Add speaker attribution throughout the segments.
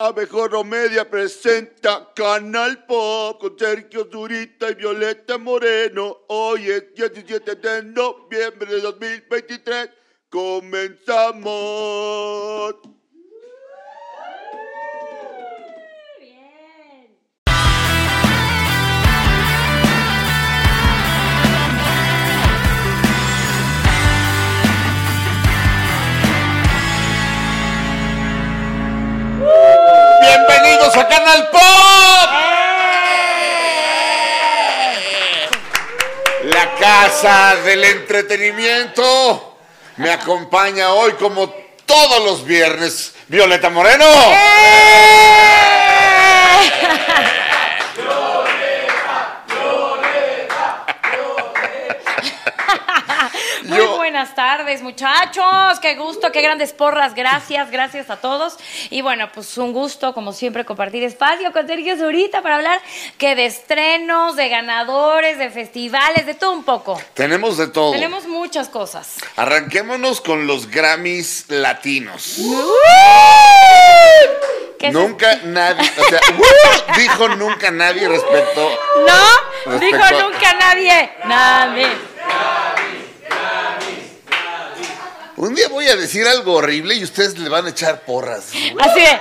Speaker 1: Abejorro Media presenta Canal Pop con Sergio Zurita y Violeta Moreno. Hoy es 17 de noviembre de 2023. Comenzamos.
Speaker 2: Pop. La casa del entretenimiento me acompaña hoy como todos los viernes Violeta Moreno.
Speaker 3: Muy
Speaker 2: Yo-
Speaker 3: buenas tardes, muchachos. Qué gusto, qué grandes porras. Gracias, gracias a todos. Y bueno, pues un gusto, como siempre, compartir espacio con Sergio Zurita para hablar que de estrenos, de ganadores, de festivales, de todo un poco.
Speaker 2: Tenemos de todo.
Speaker 3: Tenemos muchas cosas.
Speaker 2: Arranquémonos con los Grammys latinos.
Speaker 3: ¿Qué es
Speaker 2: Nunca nadie, o sea, ¡uh! dijo nunca nadie respecto.
Speaker 3: No,
Speaker 2: Respecto
Speaker 3: dijo
Speaker 2: a-
Speaker 3: nunca nadie. Nadie.
Speaker 2: Un día voy a decir algo horrible y ustedes le van a echar porras.
Speaker 3: Así de. eh,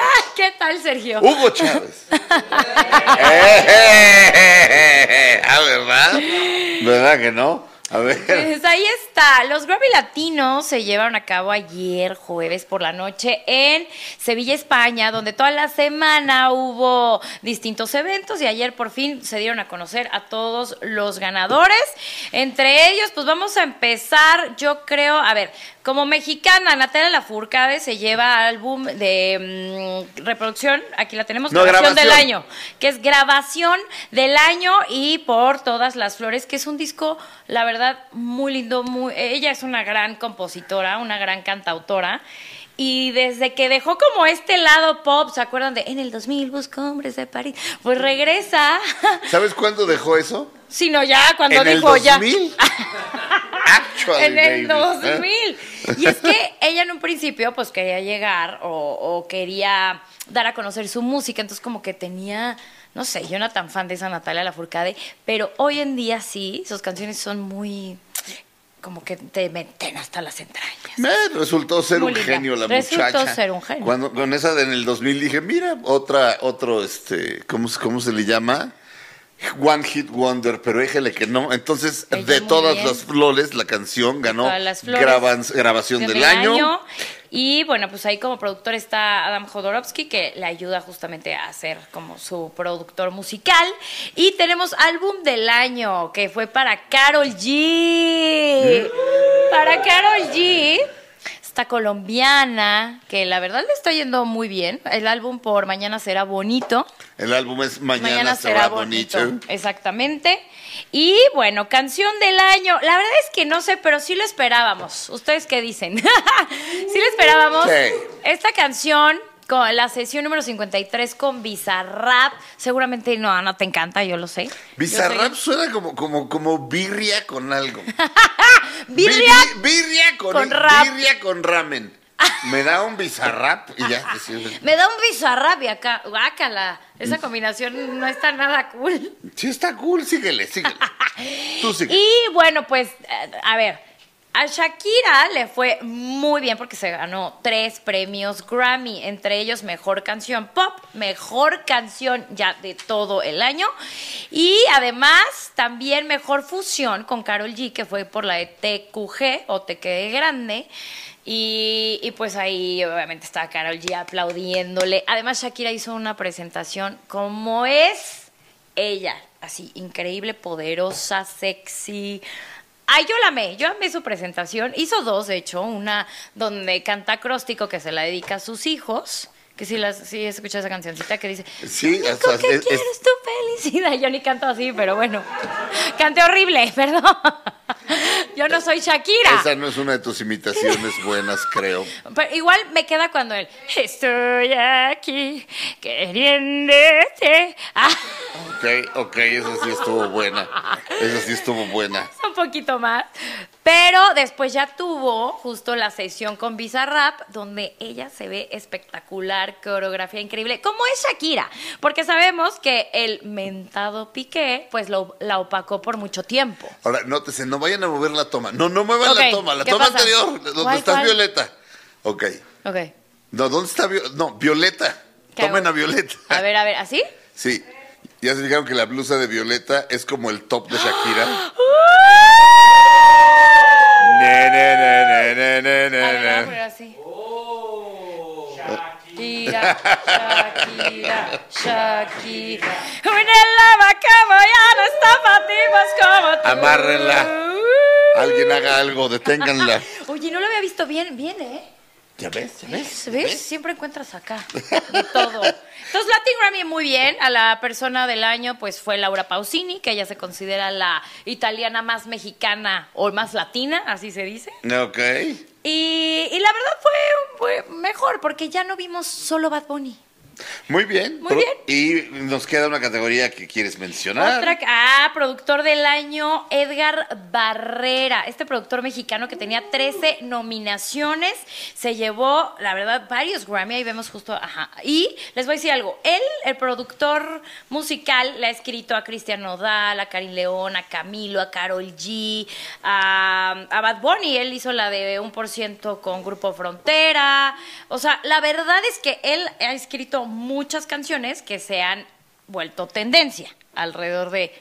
Speaker 3: Ay, ¿Qué tal, Sergio?
Speaker 2: Hugo Chávez. Eh, ah, ¿verdad? ¿Verdad que no? A ver.
Speaker 3: Pues ahí está. Los Grammy Latinos se llevaron a cabo ayer, jueves por la noche, en Sevilla, España, donde toda la semana hubo distintos eventos y ayer por fin se dieron a conocer a todos los ganadores. Entre ellos, pues vamos a empezar, yo creo, a ver, como mexicana, Natalia Lafourcade se lleva álbum de mm, reproducción, aquí la tenemos,
Speaker 2: No,
Speaker 3: grabación del año que es grabación del año y por todas las flores, que es un disco, la verdad, muy lindo. Muy, ella es una gran compositora, una gran cantautora. Y desde que dejó como este lado pop, ¿se acuerdan de En el 2000 busco hombres de París? Pues regresa.
Speaker 2: ¿Sabes cuándo dejó eso?
Speaker 3: Sino ya, cuando
Speaker 2: en el
Speaker 3: dijo ya.
Speaker 2: 2000. Actually,
Speaker 3: En el
Speaker 2: baby.
Speaker 3: 2000. Y es que ella en un principio pues quería llegar o, o quería dar a conocer su música, entonces como que tenía, no sé, yo no era tan fan de esa Natalia Lafourcade, pero hoy en día sí, sus canciones son muy como que te meten hasta las entrañas.
Speaker 2: Me resultó ser
Speaker 3: Muy
Speaker 2: un genio la
Speaker 3: Resultó
Speaker 2: muchacha.
Speaker 3: ser un genio.
Speaker 2: Cuando con esa de en el 2000 dije, mira, otra otro este, ¿cómo, cómo se le llama? One Hit Wonder, pero déjele que no. Entonces,
Speaker 3: Ella
Speaker 2: de todas
Speaker 3: bien.
Speaker 2: las flores, la canción ganó
Speaker 3: flores.
Speaker 2: grabación del, año.
Speaker 3: Y bueno, pues ahí como productor está Adam Jodorowsky, que le ayuda justamente a ser como su productor musical. Y tenemos álbum del año, que fue para Carol G. Para Carol G. Esta colombiana, que la verdad le está yendo muy bien. El álbum por Mañana será bonito.
Speaker 2: El álbum es Mañana, será, bonito.
Speaker 3: Exactamente. Y bueno, canción del año. La verdad es que no sé, pero sí lo esperábamos. ¿Ustedes qué dicen? sí lo esperábamos.
Speaker 2: Sí.
Speaker 3: Esta canción, con la sesión número 53 con Bizarrap, seguramente no, no te encanta, yo lo sé.
Speaker 2: Bizarrap suena como, como, como birria con algo.
Speaker 3: Birria
Speaker 2: Bi- bi- birria con,
Speaker 3: con rap.
Speaker 2: birria con ramen. Me da un bizarrap y ya.
Speaker 3: Me da un Bizarrap y acá, guácala. Esa combinación no está nada cool.
Speaker 2: Sí, está cool, síguele, síguele. Tú síguele.
Speaker 3: Y bueno, pues, eh, a ver, a Shakira le fue muy bien porque se ganó tres premios Grammy, entre ellos Mejor Canción Pop, Mejor Canción ya de todo el año y además también Mejor Fusión con Carol G, que fue por la de TQG o Te Quedé Grande. Y, y pues ahí obviamente estaba Carol G aplaudiéndole. Además Shakira hizo una presentación como es ella, así, increíble, poderosa, sexy. Ay, yo la amé, yo amé su presentación. Hizo dos, de hecho, una donde canta acróstico que se la dedica a sus hijos. Que sí, las, sí escuché esa cancioncita que dice,
Speaker 2: Sí,
Speaker 3: "Lo único que
Speaker 2: es- es-
Speaker 3: quiero es tu felicidad. Yo ni canto así, pero bueno, canté horrible, perdón. Yo no soy Shakira.
Speaker 2: Esa no es una de tus imitaciones buenas, creo.
Speaker 3: Pero igual me queda cuando él estoy aquí queriéndote. Ah,
Speaker 2: Ok, ok, esa sí estuvo buena. Esa sí estuvo buena.
Speaker 3: un poquito más. Pero después ya tuvo justo la sesión con Bizarrap, donde ella se ve espectacular, coreografía increíble, como es Shakira, porque sabemos que el mentado Piqué, pues lo, la opacó por mucho tiempo.
Speaker 2: Ahora, nótese, no vayan a mover la toma. No, no muevan la toma. La
Speaker 3: ¿qué
Speaker 2: toma
Speaker 3: pasa?
Speaker 2: anterior, donde
Speaker 3: ¿Cuál,
Speaker 2: está
Speaker 3: cuál?
Speaker 2: Violeta. Ok.
Speaker 3: Ok.
Speaker 2: No, ¿dónde está Violeta? No, Violeta.
Speaker 3: ¿Qué
Speaker 2: Tomen
Speaker 3: hago?
Speaker 2: a Violeta.
Speaker 3: A ver, a ver, ¿así?
Speaker 2: Sí. Ya se fijaron que la blusa de Violeta es como el top de Shakira. Ne, ne, ne, ne, ne, ne, ne,
Speaker 3: A ver, voy a
Speaker 2: ne.
Speaker 3: poner así. Shakira, Shakira, Shakira. Una lava como ya no está para tipos como tú.
Speaker 2: Amárrenla. Alguien haga algo, deténganla.
Speaker 3: Oye, no lo había visto bien, bien, ¿eh?
Speaker 2: ¿Ya ves? ¿Ya ves?
Speaker 3: ¿Ves? Siempre encuentras acá de todo. Entonces, Latin Grammy muy bien. A la persona del año, pues fue Laura Pausini, que ella se considera la italiana más mexicana o más latina, así se dice.
Speaker 2: Ok.
Speaker 3: Y, y la verdad fue, fue mejor, porque ya no vimos solo Bad Bunny.
Speaker 2: Muy bien.
Speaker 3: Muy bien.
Speaker 2: Y nos queda una categoría que quieres mencionar.
Speaker 3: Otra, ah, productor del año, Edgar Barrera. Este productor mexicano que tenía 13 nominaciones, se llevó, la verdad, varios Grammy. Ahí vemos justo, ajá. Y les voy a decir algo. Él, el productor musical, le ha escrito a Cristian Nodal, a Karin León, a Camilo, a Carol G, a, a Bad Bunny. Él hizo la de un por ciento con Grupo Frontera. O sea, la verdad es que él ha escrito muchas canciones que se han vuelto tendencia alrededor de,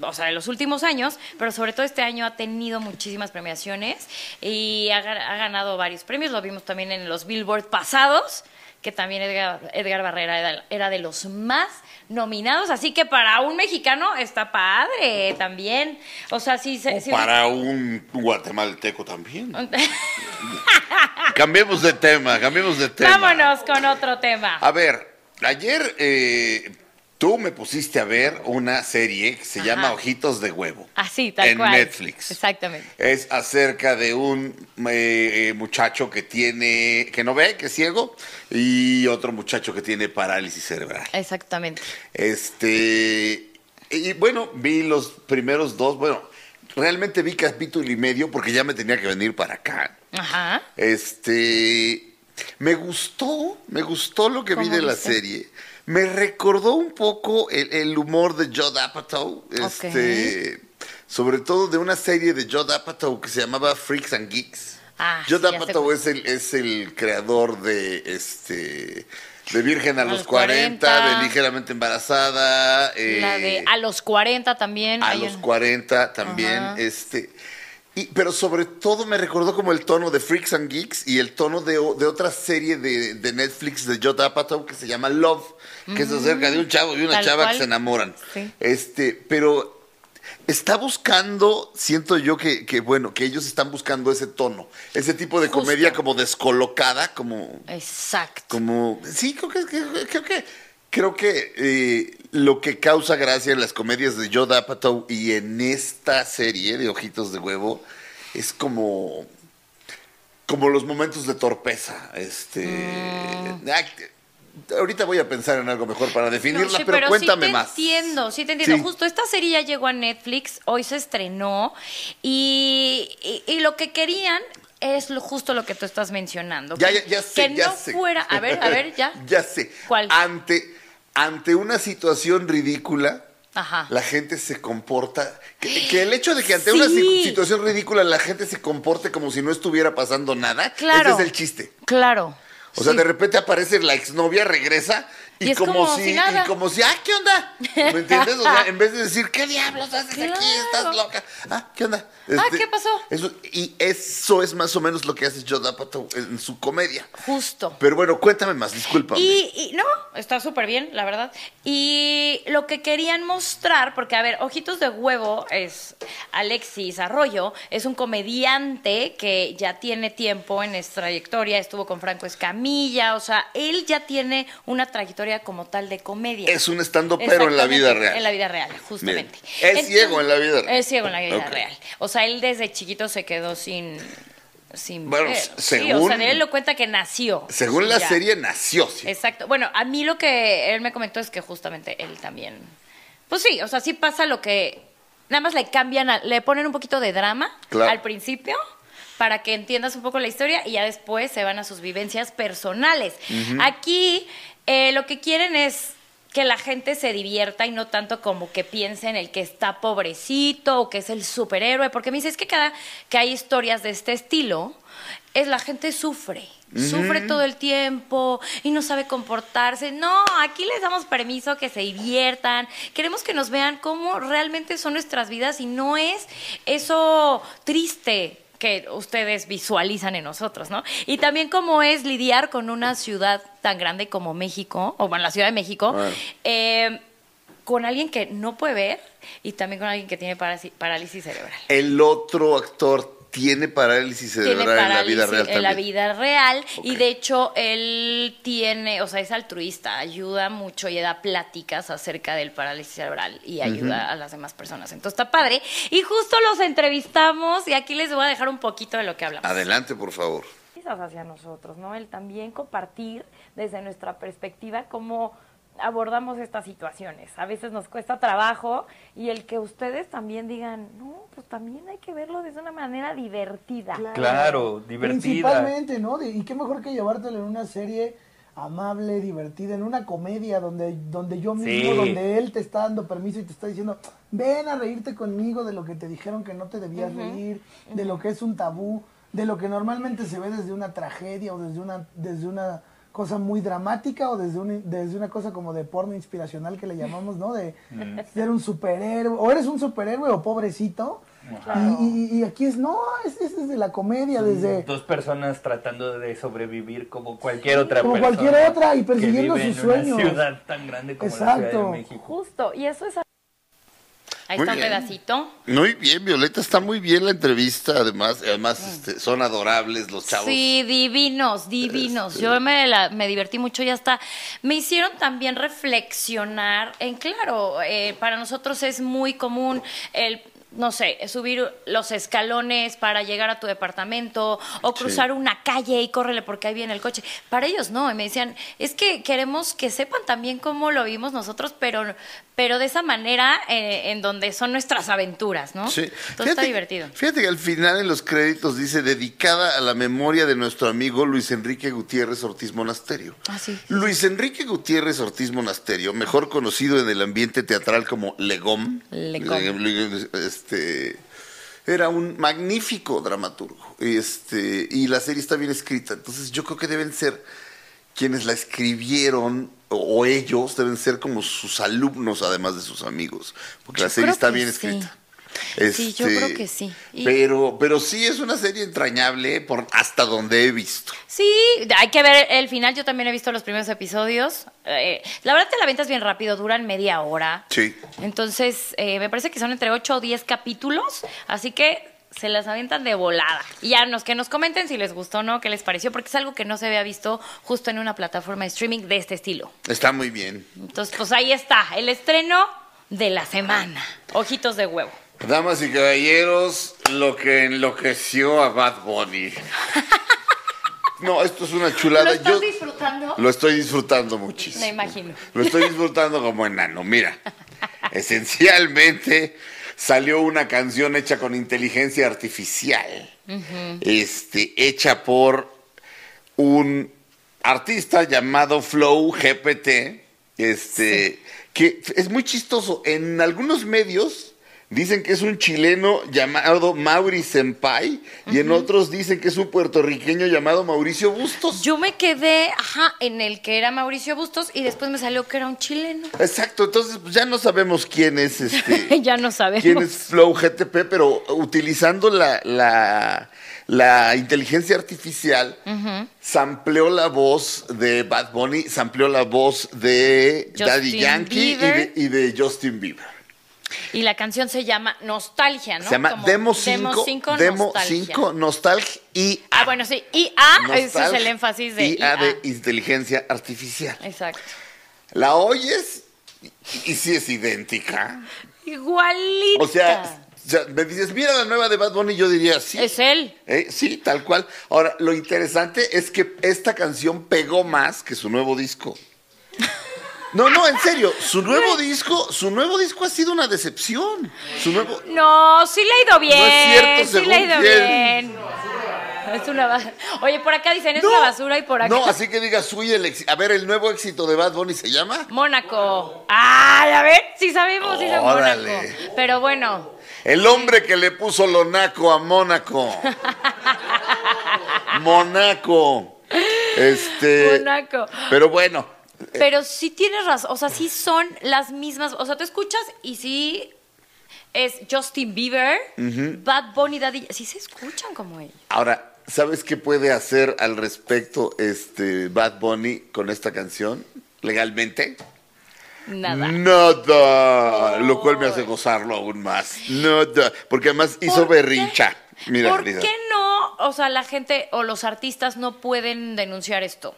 Speaker 3: o sea, de los últimos años, pero sobre todo este año ha tenido muchísimas premiaciones y ha, ga- ha ganado varios premios. Lo vimos también en los Billboard pasados, que también Edgar, Edgar Barrera era, era de los más nominados, así que para un mexicano está padre también. O sea, sí, se- sí-
Speaker 2: Para un guatemalteco también. Cambiemos de tema, cambiemos de tema.
Speaker 3: Vámonos con otro tema.
Speaker 2: A ver, ayer eh, tú me pusiste a ver una serie que se
Speaker 3: Ajá.
Speaker 2: llama Ojitos de Huevo.
Speaker 3: Así, tal
Speaker 2: en
Speaker 3: cual.
Speaker 2: Netflix.
Speaker 3: Exactamente.
Speaker 2: Es acerca de un eh, eh, muchacho que tiene, que no ve, que es ciego, y otro muchacho que tiene parálisis cerebral.
Speaker 3: Exactamente.
Speaker 2: Este, y bueno, vi los primeros dos, bueno, realmente vi capítulo y medio porque ya me tenía que venir para acá.
Speaker 3: Ajá.
Speaker 2: Este, me gustó, me gustó lo que vi
Speaker 3: ¿Cómo
Speaker 2: de la serie. Me recordó un poco el, el humor de Judd Apatow, este, sobre todo de una serie de Judd Apatow que se llamaba Freaks and Geeks.
Speaker 3: Ah,
Speaker 2: Judd
Speaker 3: sí,
Speaker 2: Apatow es el, es el creador de este de Virgen a,
Speaker 3: A
Speaker 2: los
Speaker 3: los
Speaker 2: 40,
Speaker 3: 40,
Speaker 2: de Ligeramente Embarazada.
Speaker 3: La de
Speaker 2: eh,
Speaker 3: a los 40 también.
Speaker 2: a los
Speaker 3: un-
Speaker 2: 40 también, este. Y, pero sobre todo me recordó como el tono de Freaks and Geeks y el tono de, de otra serie de, de Netflix de Judd Apatow que se llama Love, que es acerca de un chavo y una
Speaker 3: Mm, Tal
Speaker 2: chava
Speaker 3: cual.
Speaker 2: que se enamoran.
Speaker 3: Sí.
Speaker 2: Este, pero está buscando, siento yo que, que, bueno, que ellos están buscando ese tono, ese tipo de
Speaker 3: Justo.
Speaker 2: comedia como descolocada, como
Speaker 3: Exacto.
Speaker 2: como sí creo que- creo que creo que eh, lo que causa gracia en las comedias de Joe Apatow y en esta serie de Ojitos de Huevo es como como los momentos de torpeza este
Speaker 3: Mm.
Speaker 2: ay, ahorita voy a pensar en algo mejor para definirla
Speaker 3: No, sí,
Speaker 2: pero, cuéntame
Speaker 3: sí te
Speaker 2: más
Speaker 3: entiendo, sí te entiendo.
Speaker 2: Sí.
Speaker 3: Justo esta serie ya llegó a Netflix, hoy se estrenó y, y- y lo que querían es lo, justo lo que tú estás mencionando.
Speaker 2: ya
Speaker 3: que,
Speaker 2: ya, ya sé
Speaker 3: que
Speaker 2: ya
Speaker 3: no
Speaker 2: sé.
Speaker 3: fuera, a ver, a ver, ya.
Speaker 2: ya sé
Speaker 3: ¿Cuál?
Speaker 2: ante ante una situación ridícula
Speaker 3: Ajá.
Speaker 2: la gente se comporta. Que, que el hecho de que ante una
Speaker 3: Sí.
Speaker 2: situación ridícula la gente se comporte como si no estuviera pasando nada,
Speaker 3: Claro.
Speaker 2: ese es el chiste.
Speaker 3: Claro.
Speaker 2: O sea,
Speaker 3: Sí.
Speaker 2: de repente aparece la exnovia, regresa y,
Speaker 3: Y es
Speaker 2: como,
Speaker 3: como
Speaker 2: si,
Speaker 3: si nada.
Speaker 2: y como si, ah, ¿qué onda? ¿Me entiendes? O sea, en vez de decir, ¿qué diablos haces aquí? Estás loca. Ah, ¿qué onda?
Speaker 3: Ah, ¿qué pasó?
Speaker 2: Eso, y eso es más o menos lo que hace Apatow en su comedia.
Speaker 3: Justo.
Speaker 2: Pero bueno, cuéntame más, discúlpame.
Speaker 3: Y, y no, está súper bien, la verdad. Y lo que querían mostrar, porque a ver, Ojitos de Huevo es Alexis Arroyo, es un comediante que ya tiene tiempo en esta trayectoria, estuvo con Franco Escamilla, o sea, él ya tiene una trayectoria historia como tal de comedia.
Speaker 2: Es un estando pero en la vida real.
Speaker 3: En la vida real, justamente.
Speaker 2: Bien. Es ciego en la vida real.
Speaker 3: Es ciego en la vida real. O sea, él desde chiquito se quedó sin... sin
Speaker 2: Bueno,
Speaker 3: ver.
Speaker 2: s-
Speaker 3: Sí, o
Speaker 2: según-
Speaker 3: sea, él lo cuenta que nació.
Speaker 2: Según
Speaker 3: Sí,
Speaker 2: la
Speaker 3: ya.
Speaker 2: serie, nació. sí.
Speaker 3: Exacto. Bueno, a mí lo que él me comentó es que justamente él también. Pues sí, o sea, sí pasa lo que. Nada más le cambian, a- le ponen un poquito de drama
Speaker 2: Claro.
Speaker 3: al principio para que entiendas un poco la historia y ya después se van a sus vivencias personales. Aquí eh, lo que quieren es que la gente se divierta y no tanto como que piense en el que está pobrecito o que es el superhéroe, porque me dice, es que cada que hay historias de este estilo, es la gente sufre, sufre todo el tiempo y no sabe comportarse. No, aquí les damos permiso que se diviertan, queremos que nos vean cómo realmente son nuestras vidas y no es eso triste que ustedes visualizan en nosotros, ¿no? Y también cómo es lidiar con una ciudad tan grande como México, o bueno, la Ciudad de México,
Speaker 2: Bueno.
Speaker 3: eh, con alguien que no puede ver y también con alguien que tiene parálisis cerebral.
Speaker 2: El otro actor tiene parálisis
Speaker 3: Tiene
Speaker 2: cerebral en la vida real
Speaker 3: en la vida real y de hecho él tiene, o sea, es altruista, ayuda mucho y da pláticas acerca del parálisis cerebral y ayuda a las demás personas. Entonces está padre. Y justo los entrevistamos y aquí les voy a dejar un poquito de lo que hablamos.
Speaker 2: Adelante, por favor.
Speaker 3: hacia nosotros, ¿no? El también compartir desde nuestra perspectiva cómo abordamos estas situaciones. A veces nos cuesta trabajo y el que ustedes también digan, no, pues también hay que verlo desde una manera divertida.
Speaker 4: Claro, divertida.
Speaker 5: Principalmente, ¿no? Y qué mejor que llevártelo en una serie amable, divertida, en una comedia donde, donde yo mismo,
Speaker 4: Sí.
Speaker 5: donde él te está dando permiso y te está diciendo, ven a reírte conmigo de lo que te dijeron que no te debías reír, de lo que es un tabú, de lo que normalmente se ve desde una tragedia o desde una, desde una cosa muy dramática o desde, un, desde una cosa como de porno inspiracional que le llamamos, ¿no? De ser un superhéroe, o eres un superhéroe o pobrecito. Y, y- y aquí es, no, es, es desde la comedia, desde...
Speaker 4: Dos personas tratando de sobrevivir como cualquier otra
Speaker 5: Como
Speaker 4: persona.
Speaker 5: cualquier otra y persiguiendo sus
Speaker 4: en una
Speaker 5: sueños.
Speaker 4: ciudad tan grande como la Ciudad
Speaker 5: Exacto.
Speaker 4: de México.
Speaker 3: Justo, y eso es... Ahí
Speaker 2: Muy
Speaker 3: está
Speaker 2: bien.
Speaker 3: un pedacito.
Speaker 2: Muy bien, Violeta, está muy bien la entrevista, además, además este, son adorables los chavos.
Speaker 3: Sí, divinos, divinos. Yo me, la- me divertí mucho y hasta me hicieron también reflexionar en, claro, eh, para nosotros es muy común el no sé, subir los escalones para llegar a tu departamento o cruzar una calle y córrele porque ahí viene el coche. Para ellos no, y me decían, es que queremos que sepan también cómo lo vimos nosotros, pero, pero de esa manera eh, en donde son nuestras aventuras, ¿no?
Speaker 2: Sí.
Speaker 3: Entonces está divertido.
Speaker 2: Fíjate que al final en los créditos dice dedicada a la memoria de nuestro amigo Luis Enrique Gutiérrez Ortiz Monasterio.
Speaker 3: Ah, sí.
Speaker 2: Luis Enrique Gutiérrez Ortiz Monasterio, mejor conocido en el ambiente teatral como Legom.
Speaker 3: Legom.
Speaker 2: Legom, Este era un magnífico dramaturgo. Este, y la serie está bien escrita. Entonces yo creo que deben ser quienes la escribieron o, o ellos deben ser como sus alumnos además de sus amigos, porque
Speaker 3: Yo
Speaker 2: la serie está bien
Speaker 3: sí.
Speaker 2: escrita.
Speaker 3: Sí, yo
Speaker 2: Este,
Speaker 3: creo que sí. Y-
Speaker 2: Pero, pero sí es una serie entrañable por hasta donde he visto.
Speaker 3: Sí, hay que ver el final. Yo también he visto los primeros episodios. Eh, la verdad te la ventas bien rápido, duran media hora.
Speaker 2: Sí.
Speaker 3: Entonces, eh, me parece que son entre 8 o 10 capítulos, así que se las avientan de volada. Y ya nos que nos comenten si les gustó o no, qué les pareció, porque es algo que no se había visto justo en una plataforma de streaming de este estilo.
Speaker 2: Está muy bien.
Speaker 3: Entonces, pues ahí está, el estreno de la semana. Ojitos de huevo.
Speaker 2: Damas y caballeros, lo que enloqueció a Bad Bunny. No, esto es una chulada.
Speaker 3: ¿Lo estás
Speaker 2: Yo
Speaker 3: disfrutando?
Speaker 2: lo estoy disfrutando muchísimo.
Speaker 3: Me imagino.
Speaker 2: Lo estoy disfrutando como enano. Mira, esencialmente salió una canción hecha con inteligencia artificial. Este, hecha por un artista llamado Flow GPT. Este, que es muy chistoso. En algunos medios dicen que es un chileno llamado Mauri Senpai y en otros dicen que es un puertorriqueño llamado Mauricio Bustos.
Speaker 3: Yo me quedé, ajá, en el que era Mauricio Bustos y después me salió que era un chileno.
Speaker 2: Exacto, entonces pues, ya no sabemos quién es este.
Speaker 3: ya no sabemos.
Speaker 2: quién es Flow GTP, pero utilizando la, la, la inteligencia artificial, sampleó la voz de Bad Bunny, sampleó la voz de
Speaker 3: Justin
Speaker 2: Daddy Yankee y de,
Speaker 3: Bieber.
Speaker 2: y de Justin Bieber.
Speaker 3: Y la canción se llama Nostalgia, ¿no?
Speaker 2: Se llama
Speaker 3: Como
Speaker 2: Demo 5,
Speaker 3: Demo 5
Speaker 2: Demo
Speaker 3: Nostalgia.
Speaker 2: 5 Nostalgia y
Speaker 3: Ah, bueno, sí. IA, ese es el énfasis de
Speaker 2: y
Speaker 3: IA.
Speaker 2: A de inteligencia artificial.
Speaker 3: Exacto.
Speaker 2: La oyes y, y sí es idéntica.
Speaker 3: Igualita.
Speaker 2: O sea, o sea, me dices, mira la nueva de Bad Bunny, yo diría sí.
Speaker 3: es él.
Speaker 2: Eh, Sí, tal cual. Ahora, lo interesante es que esta canción pegó más que su nuevo disco. No, no, en serio, su nuevo disco, su nuevo disco ha sido una decepción. Su nuevo
Speaker 3: No, sí le ha ido bien.
Speaker 2: No es cierto,
Speaker 3: sí le ha
Speaker 2: según
Speaker 3: ido
Speaker 2: quién.
Speaker 3: bien. Es una ba- Oye, por acá dicen, es
Speaker 2: No.
Speaker 3: una basura y por acá.
Speaker 2: No, así que digas, uy, el éxito. A ver, el nuevo éxito de Bad Bunny se llama
Speaker 3: Mónaco. Ay, a ver, sí sabemos, sí es
Speaker 2: Órale.
Speaker 3: Mónaco. Pero bueno,
Speaker 2: El hombre que le puso Lonaco a Mónaco. Monaco. Este.
Speaker 3: Mónaco.
Speaker 2: Pero bueno,
Speaker 3: Pero sí tienes razón, o sea, sí son las mismas, o sea, te escuchas y sí es Justin Bieber, Bad Bunny, Daddy, sí se escuchan como él.
Speaker 2: ahora, ¿sabes qué puede hacer al respecto este Bad Bunny con esta canción? Legalmente.
Speaker 3: Nada.
Speaker 2: Nada. Lo cual me hace gozarlo aún más. Nada. Porque además hizo
Speaker 3: ¿Por
Speaker 2: berrincha. Mira,
Speaker 3: ¿Por qué no, o sea, la gente o los artistas no pueden denunciar esto?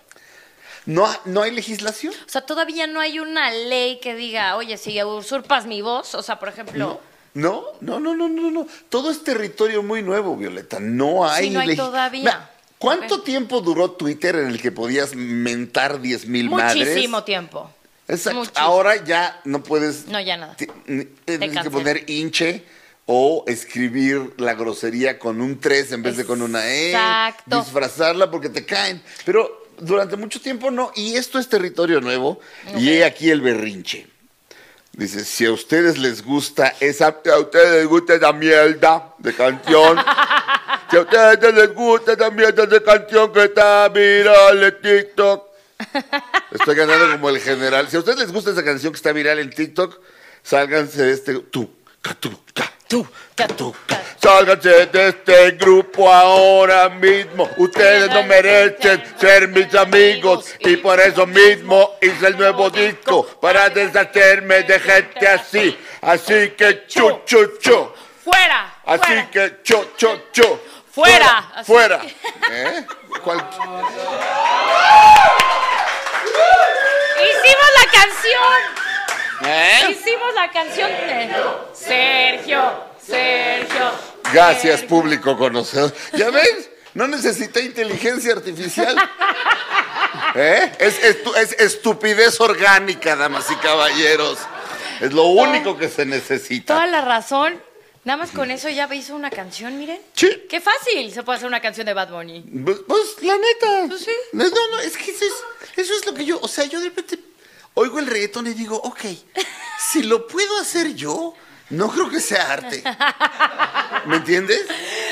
Speaker 2: No, no hay legislación.
Speaker 3: O sea, todavía no hay una ley que diga, oye, si usurpas mi voz, o sea, por ejemplo,
Speaker 2: No, no, no, no, no, no. Todo es territorio muy nuevo, Violeta. No hay.
Speaker 3: Sí, no hay todavía.
Speaker 2: Mira, ¿Cuánto tiempo duró Twitter en el que podías mentar 10 mil madres?
Speaker 3: muchísimo tiempo.
Speaker 2: Exacto.
Speaker 3: Muchísimo.
Speaker 2: Ahora ya no puedes.
Speaker 3: No, ya nada.
Speaker 2: Tienes que poner hinche o escribir la grosería con un 3 en vez de con una E.
Speaker 3: Exacto.
Speaker 2: Disfrazarla porque te caen. Pero durante mucho tiempo no. Y esto es territorio nuevo. Y he aquí el berrinche. Dice, si a ustedes les gusta esa, si a ustedes les gusta esa mierda de canción, si a ustedes les gusta esa mierda de canción que está viral en TikTok, estoy ganando como el general. Si a ustedes les gusta esa canción que está viral en TikTok, sálganse de este, tú, tú, ca, tú, tú. Sálganse de este grupo ahora mismo. Ustedes no merecen ser mis amigos. Y por eso mismo hice el nuevo disco. Para deshacerme de gente así. Así que chu, chu, chu.
Speaker 3: Fuera.
Speaker 2: Así que chu, chu, chu.
Speaker 3: Fuera.
Speaker 2: Fuera. ¿Eh?
Speaker 3: Hicimos la canción.
Speaker 2: ¿Eh?
Speaker 3: Hicimos la canción de Sergio, Sergio.
Speaker 2: Gracias,
Speaker 3: Sergio.
Speaker 2: público conocedor. ¿Ya ves? No necesité inteligencia artificial. ¿Eh? Es, estu- es estupidez orgánica, damas y caballeros. Es lo único que se necesita.
Speaker 3: Toda la razón. Nada más con eso ya hizo una canción, miren.
Speaker 2: Sí.
Speaker 3: Qué fácil se puede hacer una canción de Bad Bunny.
Speaker 2: Pues, pues, la neta.
Speaker 3: Pues sí.
Speaker 2: No, no, no, es que eso es, eso es lo que yo, o sea, yo de repente oigo el reggaetón y digo, ok, si lo puedo hacer yo, no creo que sea arte. ¿Me entiendes?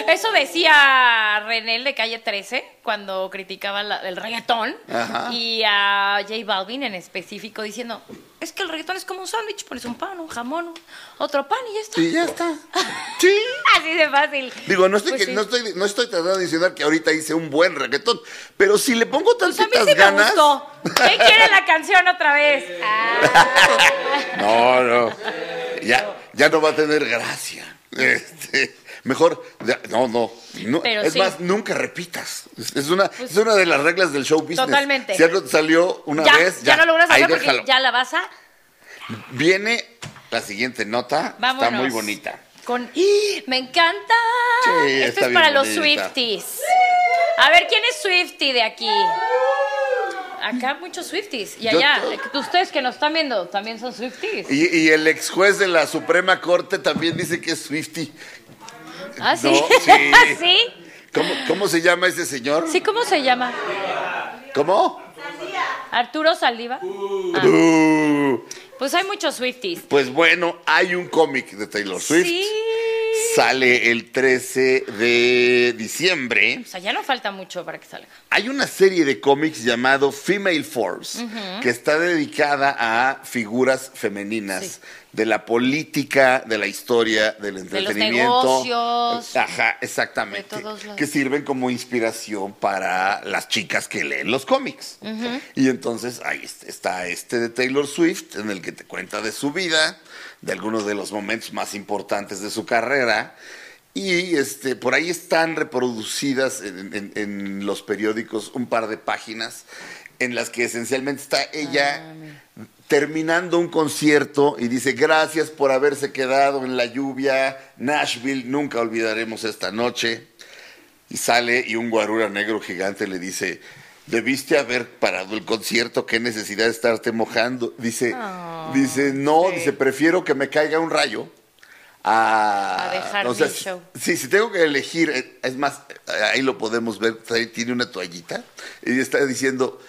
Speaker 3: Eso decía René de Calle 13 cuando criticaba la- el reggaetón.
Speaker 2: Ajá.
Speaker 3: Y a J Balvin en específico diciendo, es que el reggaetón es como un sándwich, pones un pan, un jamón, otro pan y ya está.
Speaker 2: Y ya está. Sí.
Speaker 3: Así de fácil.
Speaker 2: Digo, no estoy,
Speaker 3: Pues
Speaker 2: que-
Speaker 3: sí.
Speaker 2: no estoy, no estoy tratando de insinuar que ahorita hice un buen reggaetón, pero si le pongo
Speaker 3: Pues a mí
Speaker 2: tantitas
Speaker 3: sí me
Speaker 2: ganas.
Speaker 3: gustó. ¿Quién quiere la canción otra vez? Ah.
Speaker 2: No, no. Ya, ya no va a tener gracia. Este, mejor, no, no. es
Speaker 3: sí.
Speaker 2: más, nunca repitas. Es, una, es una de las reglas del show business.
Speaker 3: Totalmente.
Speaker 2: Si algo salió una
Speaker 3: ya,
Speaker 2: vez,
Speaker 3: ya,
Speaker 2: ya,
Speaker 3: no lo logras hacer porque
Speaker 2: déjalo.
Speaker 3: ya la vas a.
Speaker 2: Viene la siguiente nota.
Speaker 3: Vámonos.
Speaker 2: Está muy bonita.
Speaker 3: Con... ¡Me encanta!
Speaker 2: Sí,
Speaker 3: Esto es para los. Swifties. A ver, ¿quién es Swiftie de aquí? Acá muchos Swifties. Y allá,
Speaker 2: to-
Speaker 3: ustedes que nos están viendo, también son Swifties.
Speaker 2: Y, y el ex juez de la Suprema Corte también dice que es Swifty.
Speaker 3: ¿Ah, sí?
Speaker 2: No, sí.
Speaker 3: ¿Sí?
Speaker 2: ¿Cómo, ¿Cómo se llama ese señor?
Speaker 3: ¿Sí? ¿Cómo se llama?
Speaker 2: ¿Cómo?
Speaker 3: ¿Arturo Saldiva? Ah,
Speaker 2: Uh,
Speaker 3: pues hay muchos Swifties.
Speaker 2: pues bueno, hay un cómic de Taylor Swift.
Speaker 3: Sí.
Speaker 2: Sale el 13 de diciembre.
Speaker 3: O sea, ya no falta mucho para que salga.
Speaker 2: Hay una serie de cómics llamado Female Force, que está dedicada a figuras femeninas
Speaker 3: Sí.
Speaker 2: De la política, de la historia, del entretenimiento.
Speaker 3: negocios.
Speaker 2: Ajá, exactamente.
Speaker 3: De todos lados.
Speaker 2: Que sirven como inspiración para las chicas que leen los cómics. Y entonces ahí est- está este de Taylor Swift, en el que te cuenta de su vida, de algunos de los momentos más importantes de su carrera. Y este, por ahí están reproducidas en, en- en los periódicos un par de páginas en las que esencialmente está ella terminando un concierto y dice gracias por haberse quedado en la lluvia, Nashville, nunca olvidaremos esta noche. Y sale y un guarura negro gigante le dice, debiste haber parado el concierto, qué necesidad de estarte mojando. Dice, dice, no, dice, prefiero que me caiga un rayo a,
Speaker 3: A dejar
Speaker 2: o sea,
Speaker 3: mi show.
Speaker 2: Sí, si tengo que elegir, eh, es más, ahí lo podemos ver, tiene una toallita y está diciendo,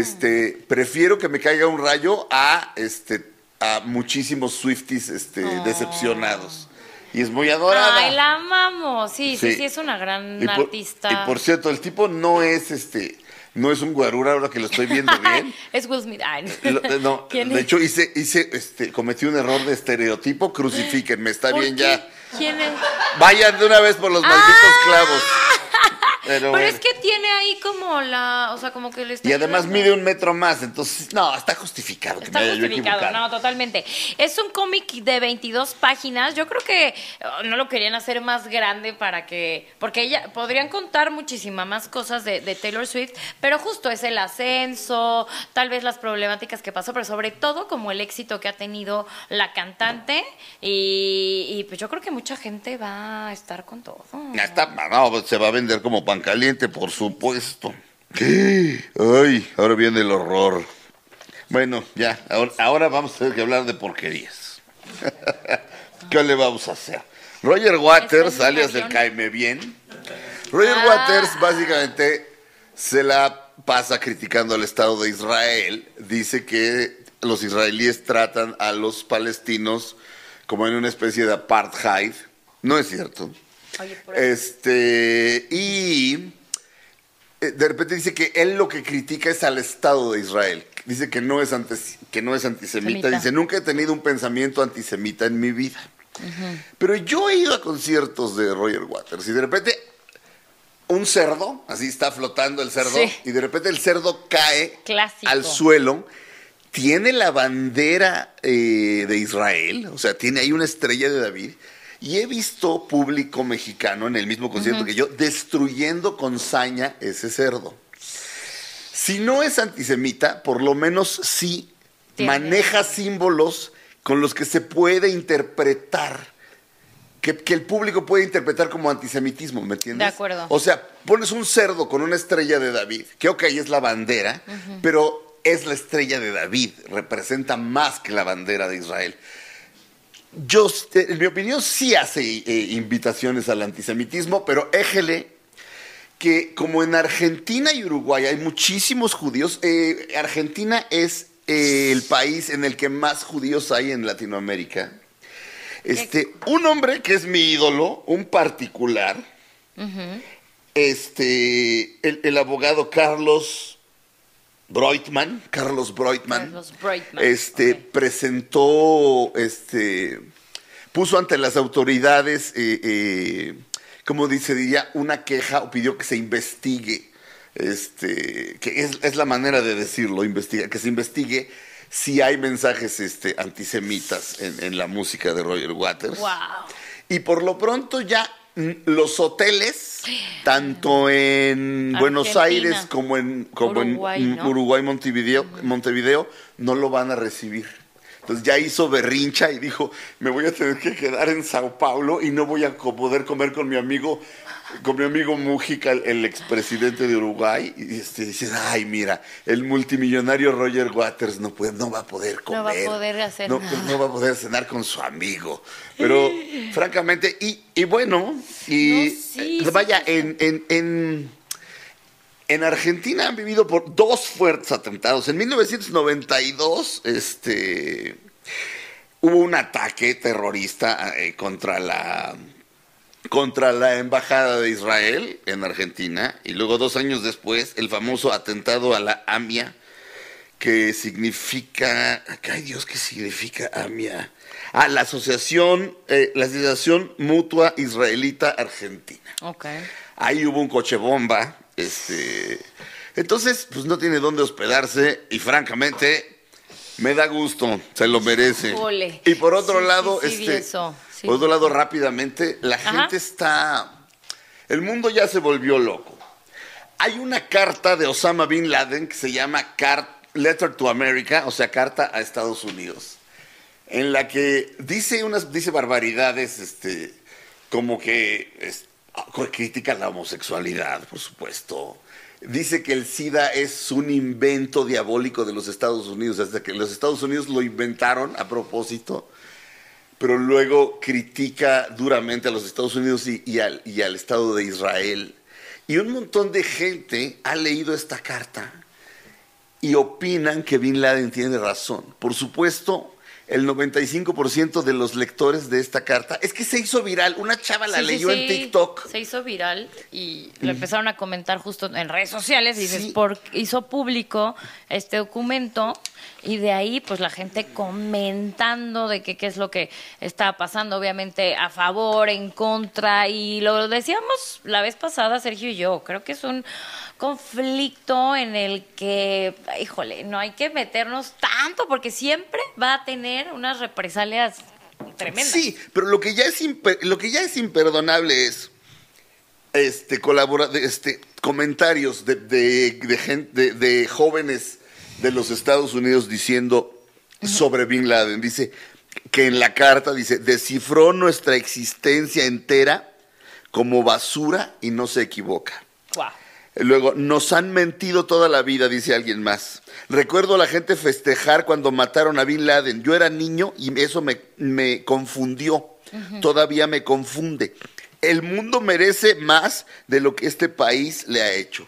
Speaker 2: este, prefiero que me caiga un rayo a, este, a muchísimos Swifties, este, decepcionados. Y es muy adorada.
Speaker 3: Ay, la amamos. Sí, sí,
Speaker 2: Sí.
Speaker 3: sí, es una gran
Speaker 2: Y por,
Speaker 3: artista.
Speaker 2: y por cierto, el tipo no es, este, no es un guarura ahora que lo estoy viendo bien.
Speaker 3: es Will Smith. Ay,
Speaker 2: no,
Speaker 3: ¿Quién
Speaker 2: de
Speaker 3: es?
Speaker 2: hecho hice, hice, este, cometí un error de estereotipo, crucifíquenme, está
Speaker 3: ¿Por
Speaker 2: bien
Speaker 3: qué?
Speaker 2: ya.
Speaker 3: ¿Quién es?
Speaker 2: Vayan de una vez por los malditos clavos. Pero,
Speaker 3: Pero
Speaker 2: bueno.
Speaker 3: es que tiene ahí como la, o sea, como que le está
Speaker 2: Y además
Speaker 3: ayudando.
Speaker 2: mide un metro más, entonces, no, está justificado que
Speaker 3: Está
Speaker 2: me haya yo
Speaker 3: justificado, no, totalmente. Es un cómic de 22 páginas. Yo creo que oh, no lo querían hacer más grande para que. Porque ella podrían contar muchísimas más cosas de, de Taylor Swift, pero justo es el ascenso, tal vez las problemáticas que pasó, pero sobre todo como el éxito que ha tenido la cantante. Y, y, pues yo creo que mucha gente va a estar con todo.
Speaker 2: Está, no, se va a vender como pan caliente, por supuesto. Ay, ahora viene el horror. Bueno, ya, ahora, ahora vamos a tener que hablar de porquerías. ¿Qué le vamos a hacer? Roger Waters, alias del. Caime Bien. Roger
Speaker 3: Ah.
Speaker 2: Waters básicamente se la pasa criticando al Estado de Israel. Dice que los israelíes tratan a los palestinos como en una especie de apartheid. No es cierto.
Speaker 3: Oye, por
Speaker 2: Este, y eh, de repente dice que él lo que critica es al Estado de Israel. Dice que no es, antes, que no es antisemita.
Speaker 3: Semita.
Speaker 2: Dice, nunca he tenido un pensamiento antisemita en mi vida. Pero yo he ido a conciertos de Roger Waters y de repente un cerdo, así está flotando el cerdo,
Speaker 3: Sí.
Speaker 2: y de repente el cerdo cae
Speaker 3: Clásico.
Speaker 2: al suelo. Tiene la bandera eh, de Israel, o sea, tiene ahí una estrella de David. Y he visto público mexicano en el mismo concierto que yo destruyendo con saña ese cerdo. Si no es antisemita, por lo menos sí
Speaker 3: Tiene-
Speaker 2: maneja símbolos con los que se puede interpretar, que, que el público puede interpretar como antisemitismo, ¿me entiendes?
Speaker 3: De acuerdo.
Speaker 2: O sea, pones un cerdo con una estrella de David, que ok, es la bandera, pero es la estrella de David, representa más que la bandera de Israel. Yo, en mi opinión, sí hace eh, invitaciones al antisemitismo, pero éjele que como en Argentina y Uruguay hay muchísimos judíos, eh, Argentina es eh, el país en el que más judíos hay en Latinoamérica. Este, un hombre que es mi ídolo, un particular, este, el, el abogado Carlos Breutmann, Carlos Breutmann, este, presentó, este, puso ante las autoridades, eh, eh, como dice, diría, una queja o pidió que se investigue, este, que es, es la manera de decirlo, investiga, que se investigue si hay mensajes este, antisemitas en, en la música de Roger Waters.
Speaker 3: Wow.
Speaker 2: Y por lo pronto ya mm, los hoteles, tanto en Buenos. Aires como en, como
Speaker 3: Uruguay,
Speaker 2: en
Speaker 3: ¿no?
Speaker 2: Uruguay, Montevideo, Montevideo, no lo van a recibir. Entonces ya hizo berrincha y dijo, me voy a tener que quedar en Sao Paulo y no voy a poder comer con mi amigo, con mi amigo Mujica, el, el expresidente de Uruguay. Y este, dice, ay, mira, el multimillonario Roger Waters no, puede, no va a poder comer.
Speaker 3: No va a poder hacer
Speaker 2: no,
Speaker 3: nada.
Speaker 2: no va a poder cenar con su amigo. Pero, francamente, y, y bueno, y
Speaker 3: No, sí, sí,
Speaker 2: vaya,
Speaker 3: sí, sí.
Speaker 2: en, en, en, en Argentina han vivido por dos fuertes atentados. En 1992, este, hubo un ataque terrorista eh, contra la contra la embajada de Israel en Argentina y luego dos años después el famoso atentado a la AMIA que significa ay Dios qué significa AMIA a la asociación eh, la asociación mutua israelita argentina. Ahí hubo un coche bomba. Este, entonces, pues no tiene dónde hospedarse y francamente me da gusto, se lo merece. Y por otro
Speaker 3: Sí,
Speaker 2: lado,
Speaker 3: sí, sí, vi
Speaker 2: este, por otro lado rápidamente, la
Speaker 3: Ajá.
Speaker 2: gente está, el mundo ya se volvió loco. Hay una carta de Osama Bin Laden que se llama Car- Letter to America, o sea, carta a Estados Unidos, en la que dice unas dice barbaridades, este, como que critica la homosexualidad, por supuesto. Dice que el SIDA es un invento diabólico de los Estados Unidos, hasta que los Estados Unidos lo inventaron a propósito pero luego critica duramente a los Estados Unidos y, y al, y al Estado de Israel. Y un montón de gente ha leído esta carta y opinan que Bin Laden tiene razón. Por supuesto, el 95% de los lectores de esta carta es que se hizo viral. Una chava la
Speaker 3: Sí, sí,
Speaker 2: leyó en
Speaker 3: sí.
Speaker 2: TikTok.
Speaker 3: Se hizo viral y lo empezaron a comentar justo en redes sociales. Y dices, por, hizo público este documento y de ahí pues la gente comentando de que qué es lo que está pasando, obviamente a favor, en contra. Y lo decíamos la vez pasada, Sergio y yo, creo que es un conflicto en el que, híjole, no hay que meternos tanto porque siempre va a tener unas represalias tremendas.
Speaker 2: Sí, pero lo que ya es lo que ya es imperdonable es este colabora este comentarios de, de, de gen- de- de jóvenes de los Estados Unidos diciendo sobre Bin Laden. Dice que en la carta dice descifró nuestra existencia entera como basura y no se equivoca. Luego, nos han mentido toda la vida, dice alguien más. Recuerdo a la gente festejar cuando mataron a Bin Laden. Yo era niño y eso me, me confundió. Todavía me confunde. El mundo merece más de lo que este país le ha hecho.